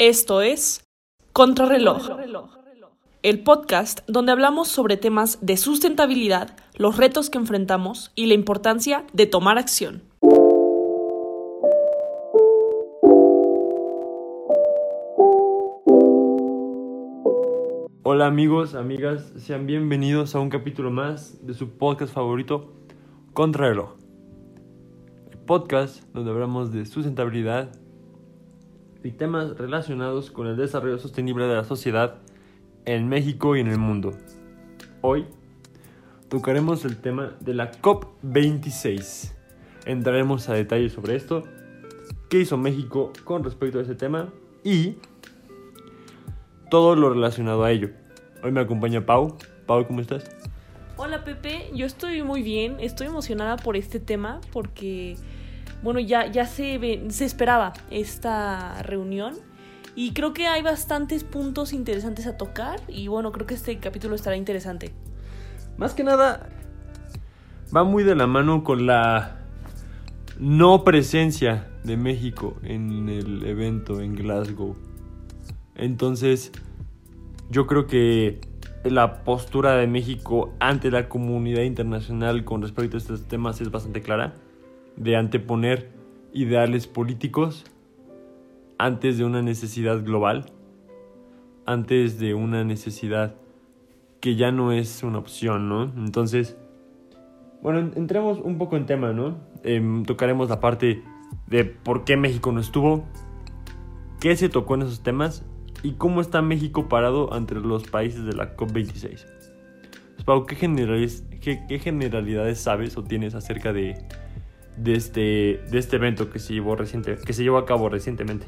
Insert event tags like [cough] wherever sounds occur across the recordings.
Esto es Contrarreloj, el podcast donde hablamos sobre temas de sustentabilidad, los retos que enfrentamos y la importancia de tomar acción. Hola amigos, amigas, sean bienvenidos a un capítulo más de su podcast favorito, Contrarreloj. El podcast donde hablamos de sustentabilidad y temas relacionados con el desarrollo sostenible de la sociedad en México y en el mundo. Hoy tocaremos el tema de la COP26. Entraremos a detalles sobre esto, qué hizo México con respecto a ese tema y todo lo relacionado a ello. Hoy me acompaña Pau. Pau, ¿cómo estás? Hola Pepe, yo estoy muy bien, estoy emocionada por este tema porque, bueno, ya, ya se, se esperaba esta reunión y creo que hay bastantes puntos interesantes a tocar y bueno, creo que este capítulo estará interesante. Más que nada, va muy de la mano con la no presencia de México en el evento en Glasgow. Entonces, yo creo que la postura de México ante la comunidad internacional con respecto a estos temas es bastante clara, de anteponer ideales políticos antes de una necesidad global, antes de una necesidad que ya no es una opción, ¿no? Entonces, bueno, entremos un poco en tema, ¿no? Em, tocaremos la parte de por qué México no estuvo, qué se tocó en esos temas y cómo está México parado entre los países de la COP26. Pau, ¿qué, qué, generalidades sabes o tienes acerca de, de, este, de este evento que se, llevó reciente, que se llevó a cabo recientemente?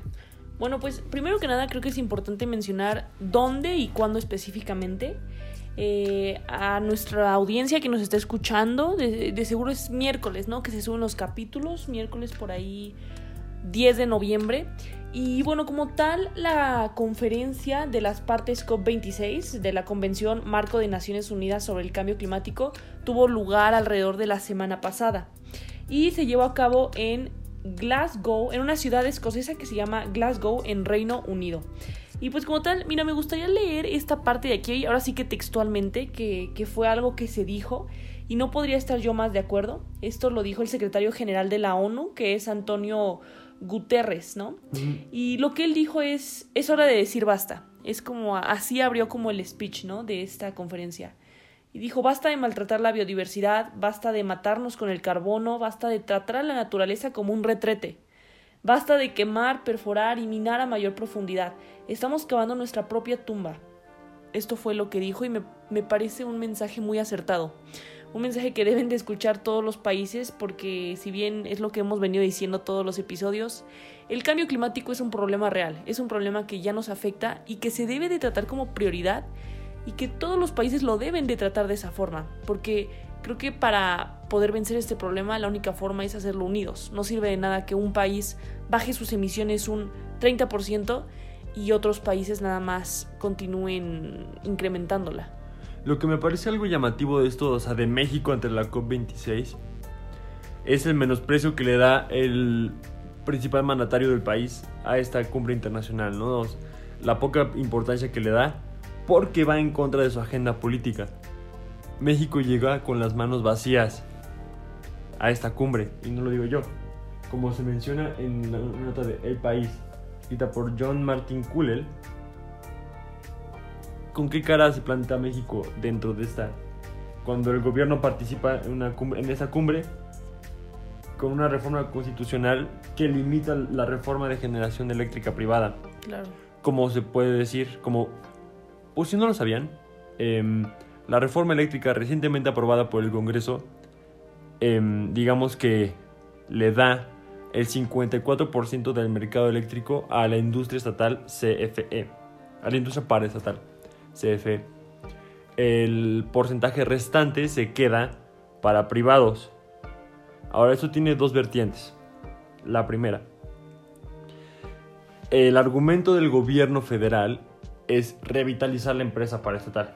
Bueno, pues primero que nada creo que es importante mencionar dónde y cuándo específicamente. Eh, a nuestra audiencia que nos está escuchando, de, de, seguro es miércoles, ¿no? Que se suben los capítulos, miércoles por ahí 10 de noviembre. Y bueno, como tal, la conferencia de las partes COP26 de la Convención Marco de Naciones Unidas sobre el Cambio Climático tuvo lugar alrededor de la semana pasada y se llevó a cabo en Glasgow, en una ciudad escocesa que se llama Glasgow en Reino Unido. Y pues como tal, mira, me gustaría leer esta parte de aquí, ahora sí que textualmente, que, que fue algo que se dijo y no podría estar yo más de acuerdo. Esto lo dijo el secretario general de la ONU, que es Antonio Guterres, ¿no? Y lo que él dijo es, es hora de decir basta. Es como, así abrió como el speech, ¿no? De esta conferencia. Y dijo, basta de maltratar la biodiversidad, basta de matarnos con el carbono, basta de tratar a la naturaleza como un retrete. Basta de quemar, perforar y minar a mayor profundidad. Estamos cavando nuestra propia tumba. Esto fue lo que dijo y me, me parece un mensaje muy acertado un mensaje que deben de escuchar todos los países porque si bien es lo que hemos venido diciendo todos los episodios, el cambio climático es un problema real, es un problema que ya nos afecta y que se debe de tratar como prioridad y que todos los países lo deben de tratar de esa forma, porque creo que para poder vencer este problema la única forma es hacerlo unidos. No sirve de nada que un país baje sus emisiones un 30% y otros países nada más continúen incrementándola. Lo que me parece algo llamativo de esto, o sea, de México ante la COP26, es el menosprecio que le da el principal mandatario del país a esta cumbre internacional, ¿no? La poca importancia que le da porque va en contra de su agenda política. México llega con las manos vacías a esta cumbre, y no lo digo yo, como se menciona en la nota de El País, escrita por John Martin Kuhlel, ¿con qué cara se plantea México dentro de esta? Cuando el gobierno participa en, una cumbre, en esa cumbre con una reforma constitucional que limita la reforma de generación eléctrica privada. Claro. Como se puede decir, como, por si no lo sabían, eh, la reforma eléctrica recientemente aprobada por el Congreso, eh, digamos que le da el 54% del mercado eléctrico a la industria estatal CFE, a la industria paraestatal. CFE. El porcentaje restante se queda para privados. Ahora, esto tiene dos vertientes. La primera, el argumento del gobierno federal es revitalizar la empresa paraestatal,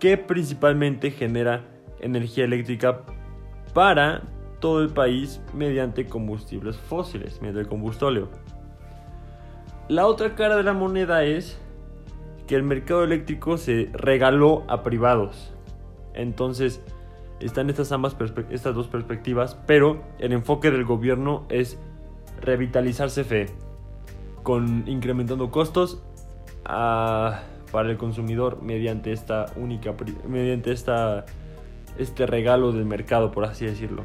que principalmente genera energía eléctrica para todo el país mediante combustibles fósiles, mediante el combustóleo. la otra cara de la moneda es que el mercado eléctrico se regaló a privados. Entonces, están estas, ambas estas dos perspectivas, pero el enfoque del gobierno es revitalizar CFE, con incrementando costos ah, para el consumidor mediante esta única, mediante esta, este regalo del mercado, por así decirlo.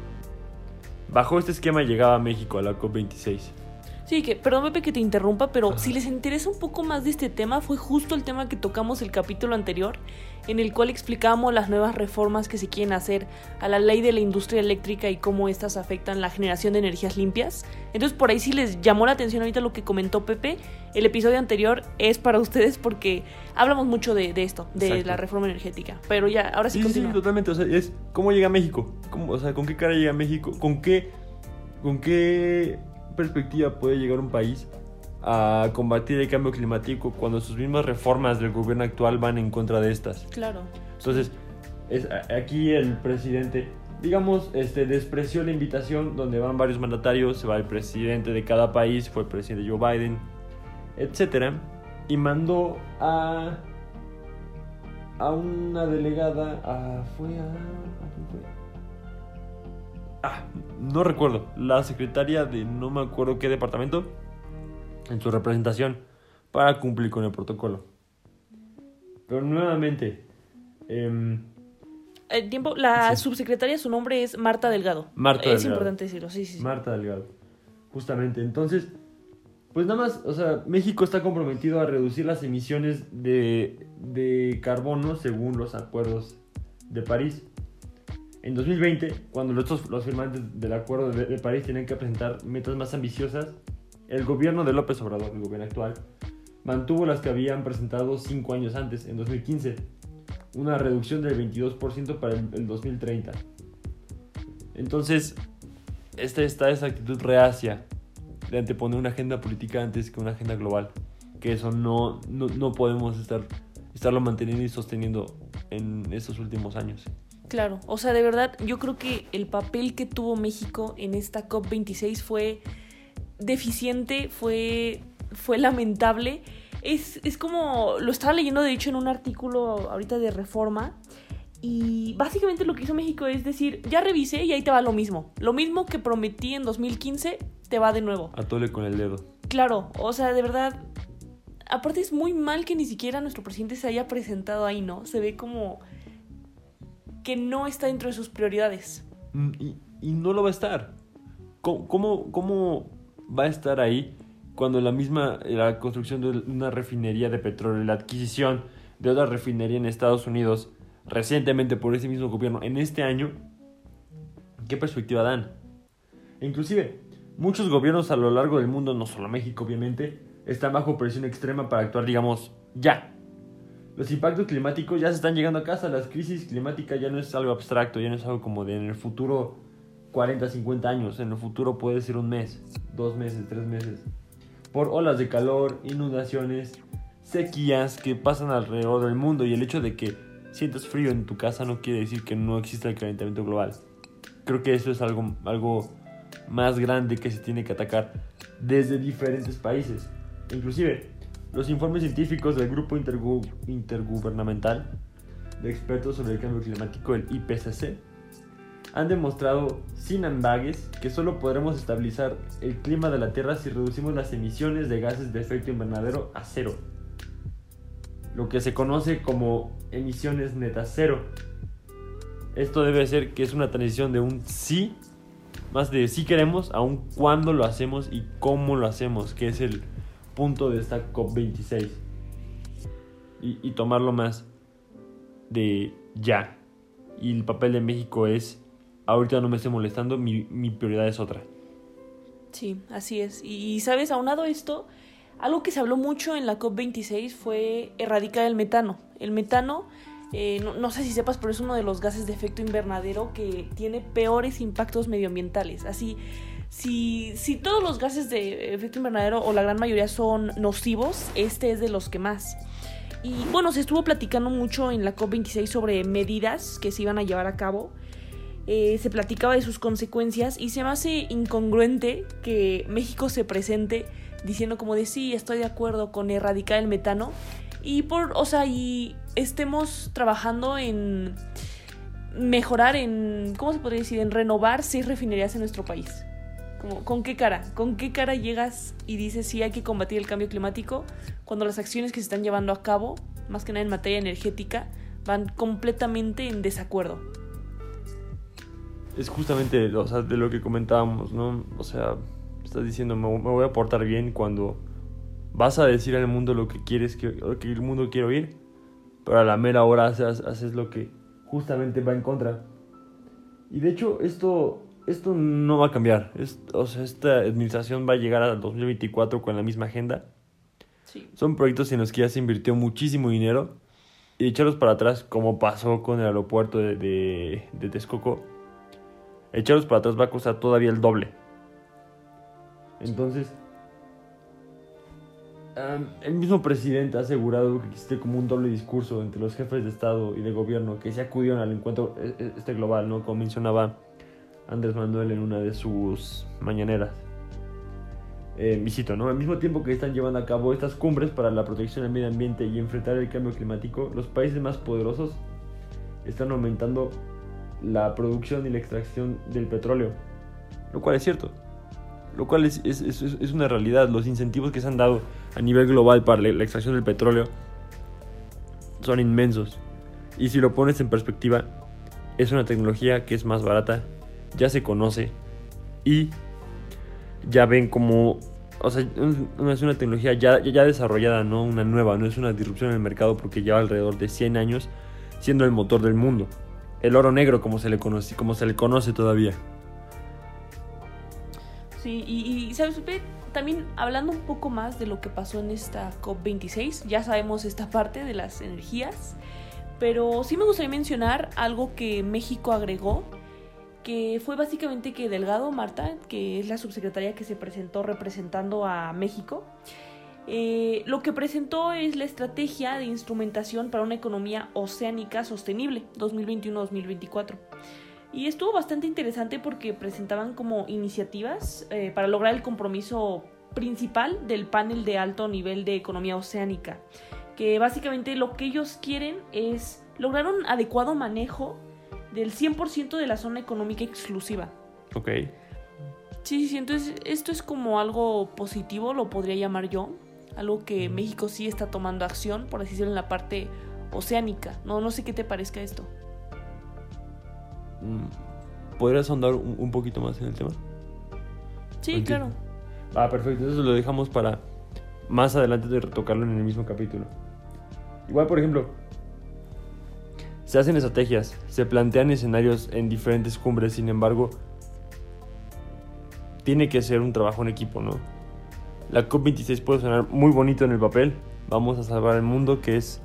Bajo este esquema llegaba México a la COP26. Sí, que, perdón Pepe que te interrumpa, pero si les interesa un poco más de este tema, fue justo el tema que tocamos el capítulo anterior, en el cual explicamos las nuevas reformas que se quieren hacer a la ley de la industria eléctrica y cómo estas afectan la generación de energías limpias. Entonces por ahí sí les llamó la atención ahorita lo que comentó Pepe, el episodio anterior es para ustedes porque hablamos mucho de, esto, de la reforma energética. Pero ya, ahora sí, sí Sí, totalmente, o sea, es cómo llega México, o sea, con qué cara llega México, con qué, con qué perspectiva puede llegar un país a combatir el cambio climático cuando sus mismas reformas del gobierno actual van en contra de estas? Claro. Entonces, es, aquí el presidente, digamos, este, despreció la invitación donde van varios mandatarios, se va el presidente de cada país, fue el presidente Joe Biden, etc. Y mandó a, a una delegada, a, fue a... Ah, no recuerdo. La secretaria de no me acuerdo qué departamento en su representación para cumplir con el protocolo. Pero nuevamente... Em, el tiempo, la subsecretaria, su nombre es Marta Delgado. Marta es importante decirlo, sí, sí, Marta Delgado. Justamente. Entonces, pues nada más, o sea, México está comprometido a reducir las emisiones de, de carbono según los acuerdos de París. En 2020, cuando los, los firmantes del Acuerdo de, París tienen que presentar metas más ambiciosas, el gobierno de López Obrador, el gobierno actual, mantuvo las que habían presentado cinco años antes, en 2015, una reducción del 22% para el, 2030. Entonces, esta está esa actitud reacia de anteponer una agenda política antes que una agenda global, que eso no, no, no podemos estar, estarlo manteniendo y sosteniendo en estos últimos años. Claro, o sea, de verdad, yo creo que el papel que tuvo México en esta COP26 fue deficiente, fue, fue lamentable. Es, es como, lo estaba leyendo de hecho en un artículo ahorita de Reforma, y básicamente lo que hizo México es decir, ya revisé y ahí te va lo mismo. Lo mismo que prometí en 2015, te va de nuevo. Atole con el dedo. Claro, o sea, de verdad. Aparte es muy mal que ni siquiera nuestro presidente se haya presentado ahí, ¿no? Se ve como no está dentro de sus prioridades. Mm, y, no lo va a estar. ¿Cómo, ¿Cómo, va a estar ahí cuando la misma la construcción de una refinería de petróleo, la adquisición de otra refinería en Estados Unidos recientemente por ese mismo gobierno en este año, ¿qué perspectiva dan? inclusive, muchos gobiernos a lo largo del mundo, no solo México obviamente, están bajo presión extrema para actuar, digamos, ya, los impactos climáticos ya se están llegando a casa, las crisis climáticas ya no es algo abstracto, ya no es algo como de en el futuro 40, 50 años, en el futuro puede ser un mes, dos meses, tres meses, por olas de calor, inundaciones, sequías que pasan alrededor del mundo y el hecho de que sientas frío en tu casa no quiere decir que no exista el calentamiento global. Creo que eso es algo, algo más grande que se tiene que atacar desde diferentes países. Inclusive, los informes científicos del Grupo Intergubernamental de Expertos sobre el Cambio Climático, el IPCC, han demostrado sin ambagues que solo podremos estabilizar el clima de la Tierra si reducimos las emisiones de gases de efecto invernadero a cero. Lo que se conoce como emisiones netas cero. Esto debe ser que es una transición de un sí, más de sí queremos, a un cuándo lo hacemos y cómo lo hacemos, que es el punto de esta COP26 y, tomarlo más de ya. Y el papel de México es, ahorita no me esté molestando, mi, prioridad es otra. Sí, así es. Y, sabes, aunado esto, algo que se habló mucho en la COP26 fue erradicar el metano. El metano, eh, no, no, sé si sepas, pero es uno de los gases de efecto invernadero que tiene peores impactos medioambientales. Así, si, todos los gases de efecto invernadero o la gran mayoría son nocivos, este es de los que más. Y bueno, se estuvo platicando mucho en la COP26 sobre medidas que se iban a llevar a cabo. eh, se platicaba de sus consecuencias y se me hace incongruente que México se presente diciendo como de sí, estoy de acuerdo con erradicar el metano y por, o sea, y estemos trabajando en mejorar en, ¿cómo se podría decir? En renovar seis refinerías en nuestro país. Como, ¿Con qué cara? ¿Con qué cara llegas y dices sí hay que combatir el cambio climático cuando las acciones que se están llevando a cabo, más que nada en materia energética, van completamente en desacuerdo? Es justamente o sea, de lo que comentábamos, ¿no? O sea, estás diciendo, me, me voy a portar bien cuando vas a decir al mundo lo que quieres que, lo que el mundo quiere oír, pero a la mera hora haces, haces lo que justamente va en contra. Y de hecho, esto, esto no va a cambiar. Es, o sea, esta administración va a llegar al 2024 con la misma agenda. Sí. Son proyectos en los que ya se invirtió muchísimo dinero. Y echarlos para atrás, como pasó con el aeropuerto de, de, de Texcoco, echarlos para atrás va a costar todavía el doble. Entonces, um, el mismo presidente ha asegurado que existe como un doble discurso entre los jefes de Estado y de gobierno que se acudieron al encuentro e- e- este global, ¿no? Como mencionaba Andrés Manuel en una de sus mañaneras. Eh, ¿no? Al mismo tiempo que están llevando a cabo estas cumbres para la protección del medio ambiente y enfrentar el cambio climático, los países más poderosos están aumentando la producción y la extracción del petróleo. Lo cual es cierto. Lo cual es, es, es, es una realidad. Los incentivos que se han dado a nivel global para la extracción del petróleo son inmensos. Y si lo pones en perspectiva, es una tecnología que es más barata, ya se conoce y ya ven como, o sea, es una tecnología ya, ya, desarrollada, no una nueva, no es una disrupción en el mercado porque lleva alrededor de 100 años siendo el motor del mundo. El oro negro como se le conoce, como se le conoce todavía. Sí, y, y, ¿sabes? También hablando un poco más de lo que pasó en esta COP26, ya sabemos esta parte de las energías, pero sí me gustaría mencionar algo que México agregó, que fue básicamente que Delgado Marta, que es la subsecretaria que se presentó representando a México, eh, lo que presentó es la estrategia de instrumentación para una economía oceánica sostenible 2021-2024. Y estuvo bastante interesante porque presentaban como iniciativas eh, para lograr el compromiso principal del panel de alto nivel de economía oceánica. Que básicamente lo que ellos quieren es lograr un adecuado manejo del 100% de la zona económica exclusiva. Ok. Sí, sí, entonces esto es como algo positivo, lo podría llamar yo. Algo que México sí está tomando acción, por así decirlo, en la parte oceánica. No, no sé qué te parezca esto. Mm, ¿Podrías ahondar un, poquito más en el tema? Sí, claro. Ah, perfecto. Eso lo dejamos para más adelante de retocarlo en el mismo capítulo. Igual, por ejemplo, se hacen estrategias, se plantean escenarios en diferentes cumbres, sin embargo, tiene que ser un trabajo en equipo, ¿no? La COP26 puede sonar muy bonito en el papel, vamos a salvar el mundo, que es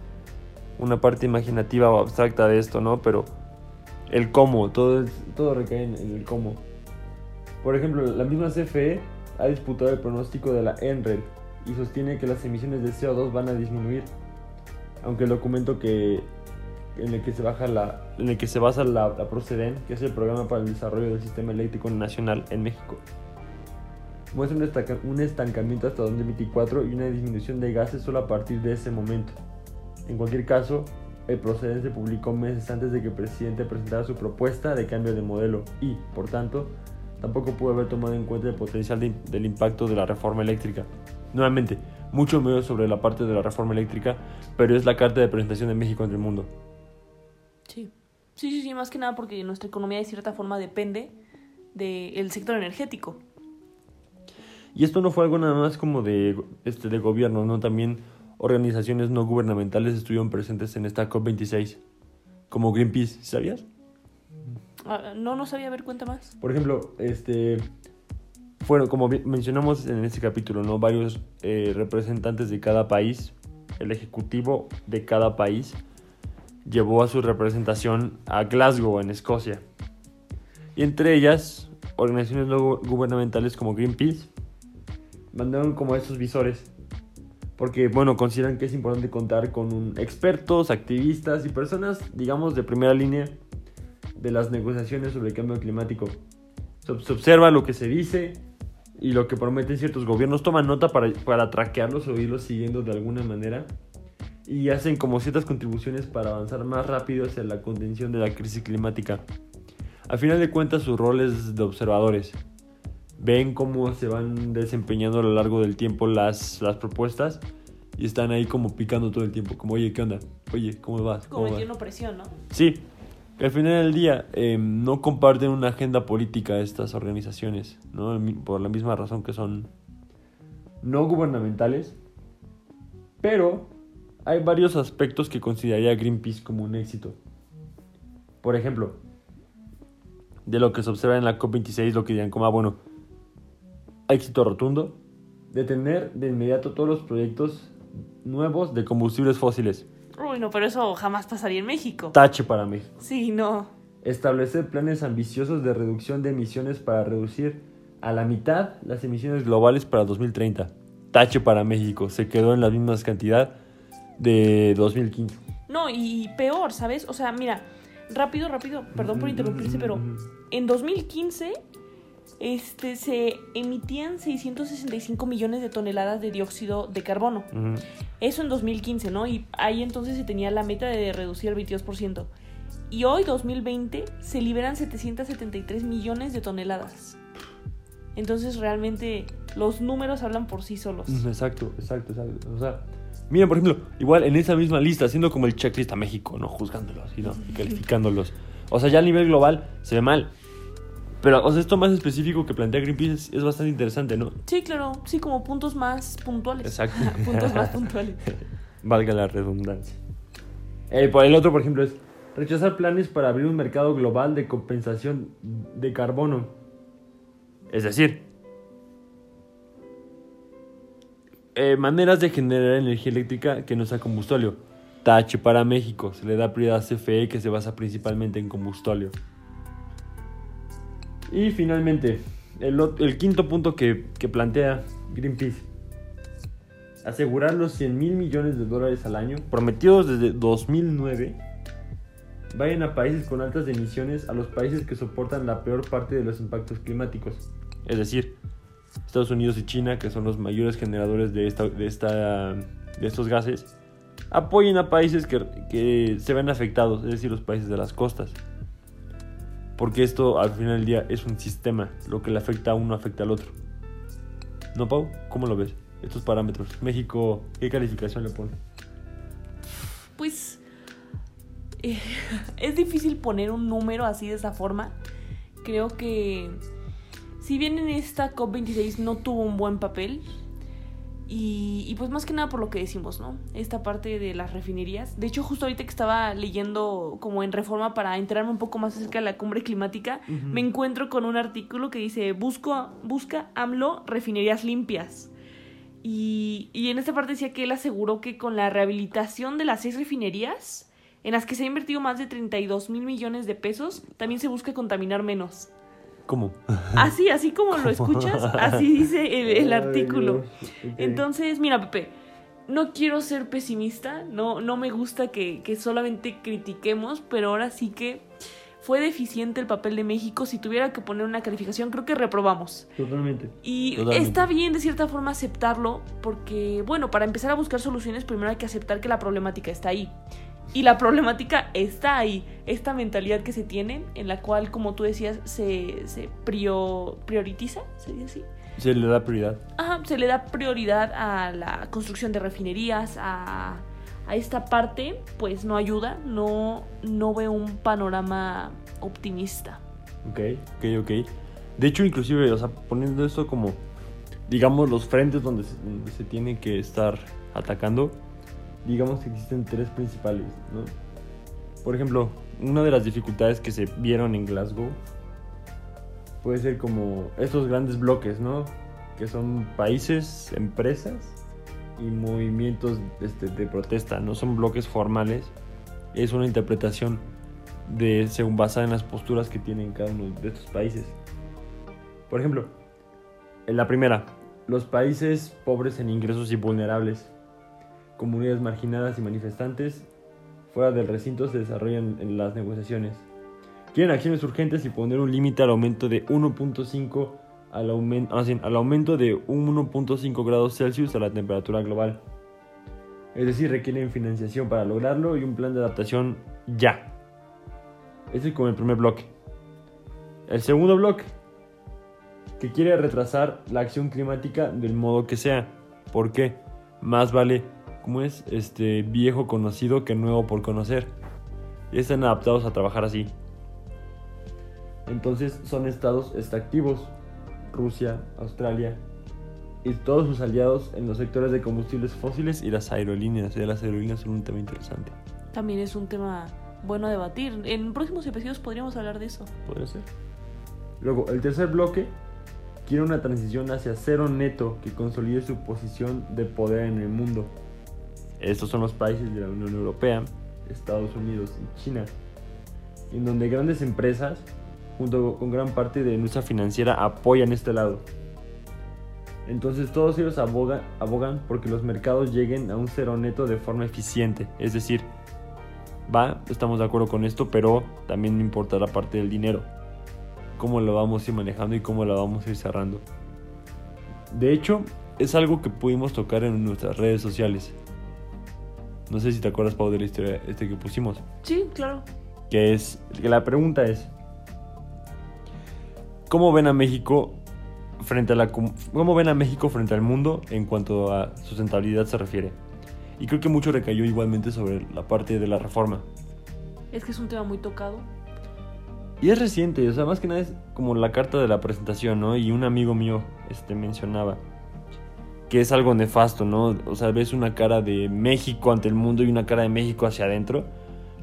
una parte imaginativa o abstracta de esto, ¿no? Pero el cómo, todo, todo recae en, el cómo. Por ejemplo, la misma CFE ha disputado el pronóstico de la ENRED y sostiene que las emisiones de CO2 van a disminuir, aunque el documento que en el que se baja la en el que se basa la, la Proceden, que es el programa para el desarrollo del sistema eléctrico nacional en México, muestra un, estanca- un estancamiento hasta 2024 y una disminución de gases solo a partir de ese momento. En cualquier caso, el Proceden se publicó meses antes de que el presidente presentara su propuesta de cambio de modelo y, por tanto, tampoco pudo haber tomado en cuenta el potencial de- del impacto de la reforma eléctrica. Nuevamente, mucho menos sobre la parte de la reforma eléctrica, pero es la carta de presentación de México ante el mundo. Sí. Sí, sí, más que nada porque nuestra economía de cierta forma depende del sector energético. Y esto no fue algo nada más como de, este, de gobierno, ¿no? También organizaciones no gubernamentales estuvieron presentes en esta COP26, como Greenpeace, ¿sabías? Ah, no, no sabía ver cuenta más. Por ejemplo, este fueron, como mencionamos en este capítulo, ¿no? Varios eh, representantes de cada país, el ejecutivo de cada país llevó a su representación a Glasgow, en Escocia. Y entre ellas, organizaciones no gu- gubernamentales como Greenpeace mandaron como esos visores. Porque, bueno, consideran que es importante contar con expertos, activistas y personas, digamos, de primera línea de las negociaciones sobre el cambio climático. Se observa lo que se dice y lo que prometen ciertos gobiernos, toman nota para, para traquearlos o irlos siguiendo de alguna manera y hacen como ciertas contribuciones para avanzar más rápido hacia la contención de la crisis climática. Al final de cuentas su rol es de observadores. Ven cómo se van desempeñando a lo largo del tiempo las, las propuestas y están ahí como picando todo el tiempo, como oye, ¿qué onda? Oye, ¿cómo vas? Como ¿Cómo vas?". metiendo presión, ¿no? Sí, al final del día eh, no comparten una agenda política estas organizaciones, ¿no? Por la misma razón que son no gubernamentales, pero hay varios aspectos que consideraría Greenpeace como un éxito. Por ejemplo, de lo que se observa en la COP26, lo que dirían como, ah, bueno, éxito rotundo, detener de inmediato todos los proyectos nuevos de combustibles fósiles. Uy, no, pero eso jamás pasaría en México. Tache para México. Sí, no. Establecer planes ambiciosos de reducción de emisiones para reducir a la mitad las emisiones globales para 2030. Tache para México. Se quedó en la misma cantidad de 2015. No, y peor, ¿sabes? O sea, mira, rápido, rápido, perdón por interrumpirse, pero en 2015 este, se emitían 665 millones de toneladas de dióxido de carbono. Ujú. Eso en 2015, ¿no? Y ahí entonces se tenía la meta de reducir el 22%. Y hoy, 2020, se liberan 773 millones de toneladas. Entonces, realmente, los números hablan por sí solos. Exacto, exacto, exacto. O sea, miren, por ejemplo, igual en esa misma lista, haciendo como el checklist a México, ¿no? Juzgándolos y, ¿no? y calificándolos. O sea, ya a nivel global se ve mal. Pero, o sea, esto más específico que plantea Greenpeace es, es bastante interesante, ¿no? Sí, claro, sí, como puntos más puntuales. Exacto. [laughs] puntos más puntuales. [laughs] Valga la redundancia. Eh, por el otro, por ejemplo, es rechazar planes para abrir un mercado global de compensación de carbono. Es decir, eh, maneras de generar energía eléctrica que no sea combustóleo. Tache para México. Se le da prioridad a CFE que se basa principalmente en combustóleo. Y finalmente, el, quinto punto que, que plantea Greenpeace asegurar los 100 mil millones de dólares al año, prometidos desde 2009, vayan a países con altas emisiones a los países que soportan la peor parte de los impactos climáticos. Es decir, Estados Unidos y China, que son los mayores generadores de, esta, de, esta, de estos gases, apoyen a países que, que se ven afectados, es decir, los países de las costas. Porque esto al final del día es un sistema, lo que le afecta a uno afecta al otro. ¿No, Pau? ¿Cómo lo ves? Estos parámetros. México, ¿qué calificación le pone? Pues eh, [laughs] es difícil poner un número así de esa forma. Creo que si bien en esta COP26 no tuvo un buen papel, y, y pues más que nada por lo que decimos, ¿no? Esta parte de las refinerías. De hecho, justo ahorita que estaba leyendo como en reforma para enterarme un poco más acerca de la cumbre climática, me encuentro con un artículo que dice, Busco, busca AMLO refinerías limpias. Y, y en esta parte decía que él aseguró que con la rehabilitación de las seis refinerías, en las que se ha invertido más de 32 mil millones de pesos, también se busca contaminar menos. ¿Cómo? Así, así como lo escuchas, así [laughs] dice el, el artículo. Entonces, Entonces, mira, Pepe, no quiero ser pesimista, no, no me gusta que, que solamente critiquemos, pero ahora sí que fue deficiente el papel de México. Si tuviera que poner una calificación, creo que reprobamos. Totalmente. Y Totalmente. está bien de cierta forma aceptarlo, porque, bueno, para empezar a buscar soluciones, primero hay que aceptar que la problemática está ahí. Y la problemática está ahí, esta mentalidad que se tiene, en la cual, como tú decías, se, se prio- prioritiza, ¿se dice así? Se le da prioridad. Ajá, se le da prioridad a la construcción de refinerías, a, a esta parte, pues no ayuda, no, no veo un panorama optimista. Ok, ok, ok. De hecho, inclusive, o sea, poniendo esto como, digamos, los frentes donde se, donde se tiene que estar atacando, digamos que existen tres principales, ¿no? Por ejemplo, una de las dificultades que se vieron en Glasgow puede ser como estos grandes bloques, ¿no? Que son países, empresas y movimientos este, de protesta, no son bloques formales, es una interpretación de según basada en las posturas que tienen cada uno de estos países. Por ejemplo, en la primera, los países pobres en ingresos y vulnerables, comunidades marginadas y manifestantes fuera del recinto se desarrollan en las negociaciones. Quieren acciones urgentes y poner un límite al aumento de 1.5 al, aumento, al aumento de 1.5 grados Celsius a la temperatura global. Es decir, requieren financiación para lograrlo y un plan de adaptación ya. Ese es como el primer bloque. El segundo bloque, que quiere retrasar la acción climática del modo que sea. ¿Por qué? Más vale, como es? Este viejo conocido que nuevo por conocer. Y están adaptados a trabajar así. Entonces son estados extractivos. Rusia, Australia, y todos sus aliados en los sectores de combustibles fósiles y las aerolíneas. las aerolíneas son un tema interesante. También es un tema bueno a debatir. En próximos episodios podríamos hablar de eso. Podría ser. Luego, el tercer bloque quiere una transición hacia cero neto que consolide su posición de poder en el mundo. Estos son los países de la Unión Europea, Estados Unidos y China, en donde grandes empresas, junto con gran parte de nuestra financiera, apoyan este lado. Entonces todos ellos abogan, abogan porque los mercados lleguen a un cero neto de forma eficiente. Es decir, va, estamos de acuerdo con esto, pero también importa la parte del dinero. Cómo lo vamos a ir manejando y cómo lo vamos a ir cerrando. De hecho, es algo que pudimos tocar en nuestras redes sociales. No sé si te acuerdas, Pau, de la historia este que pusimos. Sí, claro. Que es, que la pregunta es, ¿cómo ven a México frente a la cómo ven a México frente al mundo en cuanto a sustentabilidad se refiere. Y creo que mucho recayó igualmente sobre la parte de la reforma. Es que es un tema muy tocado. Y es reciente, o sea, más que nada es como la carta de la presentación, ¿no? Y un amigo mío este, mencionaba que es algo nefasto, ¿no? O sea, ves una cara de México ante el mundo y una cara de México hacia adentro,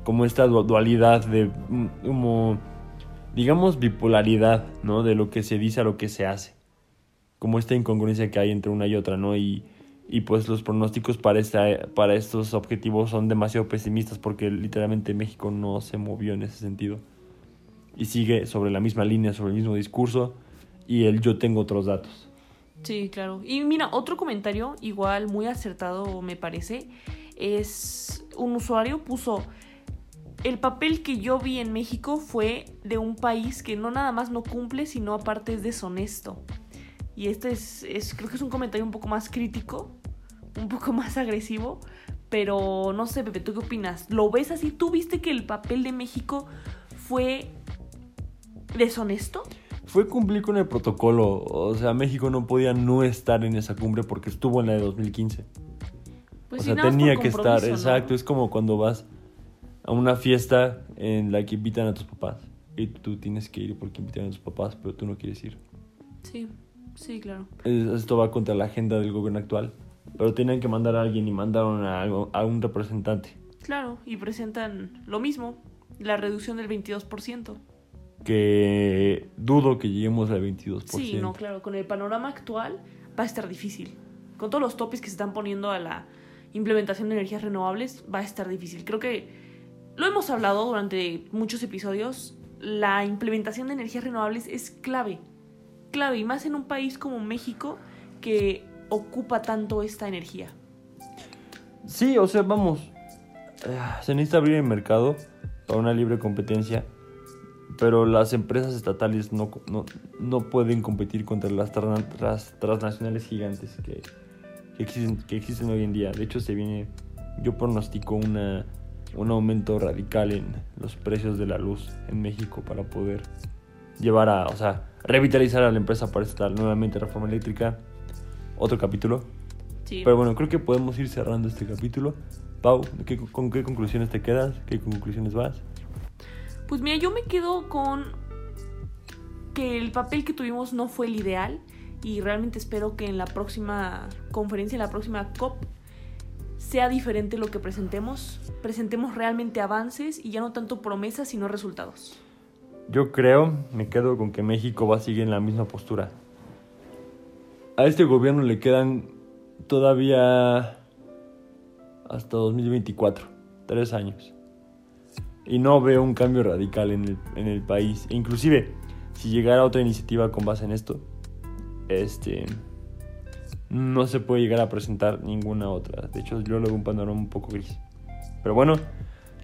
como esta dualidad de, mm, como, digamos, bipolaridad, ¿no? De lo que se dice a lo que se hace como esta incongruencia que hay entre una y otra, ¿no? Y, y pues los pronósticos para, esta, para estos objetivos son demasiado pesimistas porque literalmente México no se movió en ese sentido. Y sigue sobre la misma línea, sobre el mismo discurso y el yo tengo otros datos. Sí, claro. Y mira, otro comentario igual muy acertado me parece es un usuario puso el papel que yo vi en México fue de un país que no nada más no cumple, sino aparte es deshonesto. Y este es, creo que es un comentario un poco más crítico, un poco [laughs] más agresivo, pero no sé, Pepe, ¿tú qué opinas? ¿Lo ves así? ¿Tú viste que el papel de México fue deshonesto? Fue cumplir con el protocolo, o sea, México no podía no estar en esa cumbre porque estuvo en la de 2015. Pues o sea, tenía que estar, exacto, es como cuando vas a una fiesta en la que invitan a tus papás y tú tienes que ir porque invitan a tus papás, pero tú no quieres ir. Sí. Sí, claro. Esto va contra la agenda del gobierno actual. Pero tienen que mandar a alguien y mandaron a, a un representante. Claro, y presentan lo mismo, la reducción del 22%. Que dudo que lleguemos al 22%. Sí, no, claro, con el panorama actual va a estar difícil. Con todos los topes que se están poniendo a la implementación de energías renovables, va a estar difícil. Creo que lo hemos hablado durante muchos episodios, la implementación de energías renovables es clave clave, y más en un país como México que ocupa tanto esta energía. Sí, o sea, vamos, eh, se necesita abrir el mercado para una libre competencia, pero las empresas estatales no, no, pueden competir contra las, transnacionales gigantes que, que, existen, que existen hoy en día. De hecho, se viene, yo pronostico una, un aumento radical en los precios de la luz en México para poder llevar a, o sea, revitalizar a la empresa para estar nuevamente reforma eléctrica. Otro capítulo. Sí. Pero bueno, creo que podemos ir cerrando este capítulo. Pau, ¿con qué conclusiones te quedas? ¿Qué conclusiones vas? Pues mira, yo me quedo con que el papel que tuvimos no fue el ideal y realmente espero que en la próxima conferencia, en la próxima COP, sea diferente lo que presentemos, presentemos realmente avances y ya no tanto promesas, sino resultados. Yo creo, me quedo con que México va a seguir en la misma postura. A este gobierno le quedan todavía hasta 2024, tres años y no veo un cambio radical en el, en el país. E inclusive, si llegara otra iniciativa con base en esto, este, no se puede llegar a presentar ninguna otra. De hecho, yo lo veo un panorama un poco gris. Pero bueno,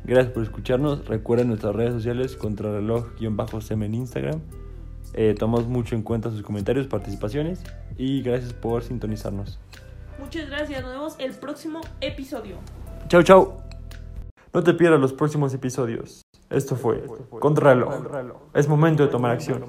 gracias por escucharnos. Recuerden nuestras redes sociales, contrarreloj-cm en Instagram. Eh, tomamos mucho en cuenta sus comentarios, participaciones y gracias por sintonizarnos. Muchas gracias, nos vemos el próximo episodio. Chau, chau. No te pierdas los próximos episodios. Esto fue Contrarreloj. Es momento de tomar acción.